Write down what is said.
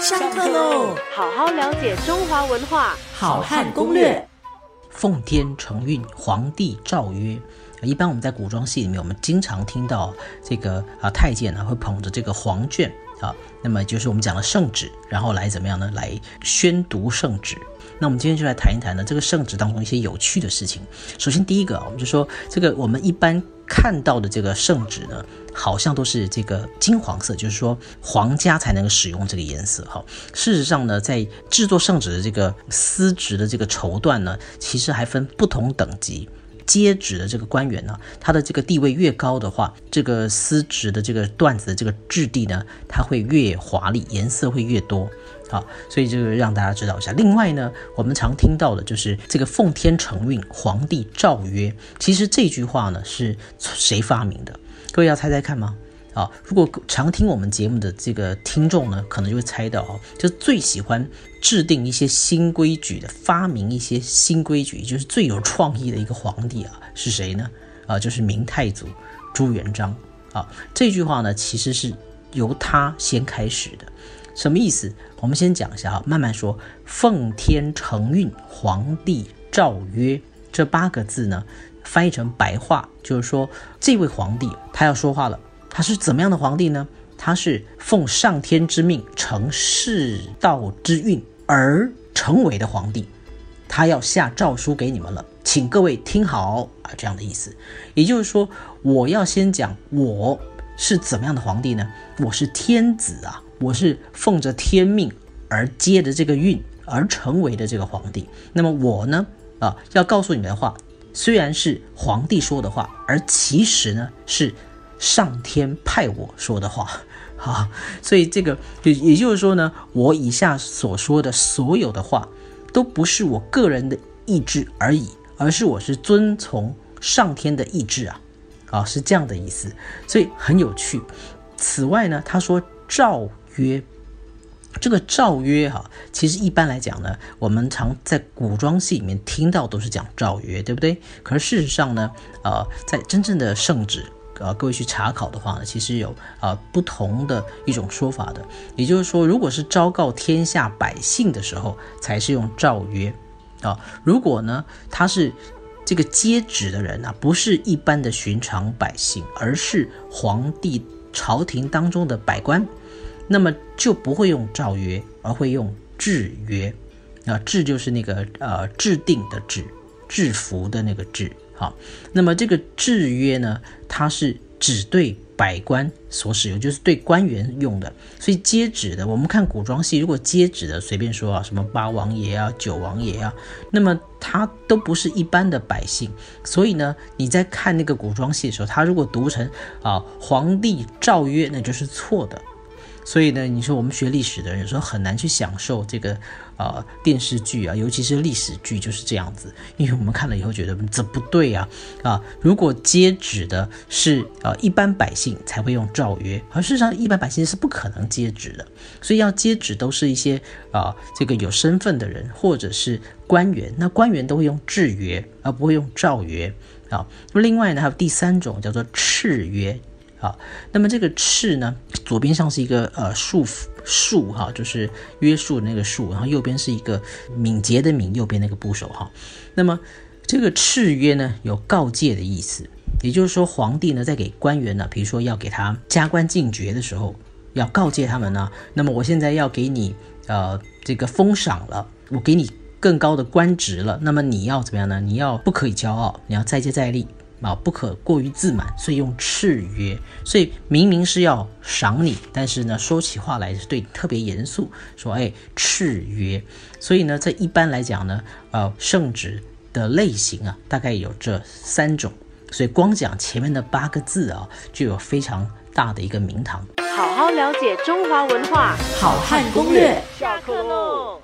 上课喽！好好了解中华文化，好汉攻略。奉天承运，皇帝诏曰。一般我们在古装戏里面，我们经常听到这个啊太监呢会捧着这个黄卷啊，那么就是我们讲的圣旨，然后来怎么样呢？来宣读圣旨。那我们今天就来谈一谈呢这个圣旨当中一些有趣的事情。首先第一个，我们就说这个我们一般看到的这个圣旨呢。好像都是这个金黄色，就是说皇家才能够使用这个颜色哈。事实上呢，在制作圣旨的这个丝质的这个绸缎呢，其实还分不同等级。接旨的这个官员呢，他的这个地位越高的话，这个丝质的这个缎子的这个质地呢，它会越华丽，颜色会越多。好，所以这个让大家知道一下。另外呢，我们常听到的就是这个奉天承运，皇帝诏曰。其实这句话呢，是谁发明的？各位要猜猜看吗？啊，如果常听我们节目的这个听众呢，可能就会猜到哦，就最喜欢制定一些新规矩的，发明一些新规矩，就是最有创意的一个皇帝啊，是谁呢？啊，就是明太祖朱元璋啊。这句话呢，其实是由他先开始的，什么意思？我们先讲一下啊，慢慢说。奉天承运，皇帝诏曰，这八个字呢？翻译成白话，就是说，这位皇帝他要说话了。他是怎么样的皇帝呢？他是奉上天之命，承世道之运而成为的皇帝。他要下诏书给你们了，请各位听好啊，这样的意思。也就是说，我要先讲我是怎么样的皇帝呢？我是天子啊，我是奉着天命而接的这个运而成为的这个皇帝。那么我呢，啊，要告诉你们的话。虽然是皇帝说的话，而其实呢是上天派我说的话，好，所以这个也也就是说呢，我以下所说的所有的话，都不是我个人的意志而已，而是我是遵从上天的意志啊，啊是这样的意思，所以很有趣。此外呢，他说赵曰。这个诏曰哈，其实一般来讲呢，我们常在古装戏里面听到都是讲诏曰，对不对？可是事实上呢，呃，在真正的圣旨，呃，各位去查考的话呢，其实有啊不同的一种说法的。也就是说，如果是昭告天下百姓的时候，才是用诏曰啊；如果呢，他是这个接旨的人啊，不是一般的寻常百姓，而是皇帝朝廷当中的百官。那么就不会用诏曰，而会用制约。啊，制就是那个呃制定的制，制服的那个制。好，那么这个制约呢，它是只对百官所使用，就是对官员用的。所以接旨的，我们看古装戏，如果接旨的随便说啊，什么八王爷啊、九王爷啊，那么他都不是一般的百姓。所以呢，你在看那个古装戏的时候，他如果读成啊皇帝诏曰，那就是错的。所以呢，你说我们学历史的人有时候很难去享受这个，呃，电视剧啊，尤其是历史剧就是这样子，因为我们看了以后觉得这不对啊，啊，如果接旨的是呃一般百姓才会用诏曰，而事实上一般百姓是不可能接旨的，所以要接旨都是一些啊这个有身份的人或者是官员，那官员都会用制约而不会用诏曰啊。那么另外呢，还有第三种叫做敕曰。啊，那么这个敕呢，左边上是一个呃束缚束哈，就是约束那个束，然后右边是一个敏捷的敏，右边那个部首哈。那么这个敕约呢，有告诫的意思，也就是说皇帝呢在给官员呢，比如说要给他加官进爵的时候，要告诫他们呢，那么我现在要给你呃这个封赏了，我给你更高的官职了，那么你要怎么样呢？你要不可以骄傲，你要再接再厉。啊，不可过于自满，所以用敕曰。所以明明是要赏你，但是呢，说起话来是对特别严肃，说哎，敕曰。所以呢，这一般来讲呢，呃，圣旨的类型啊，大概有这三种。所以光讲前面的八个字啊，就有非常大的一个名堂。好好了解中华文化，好汉攻略。下课喽。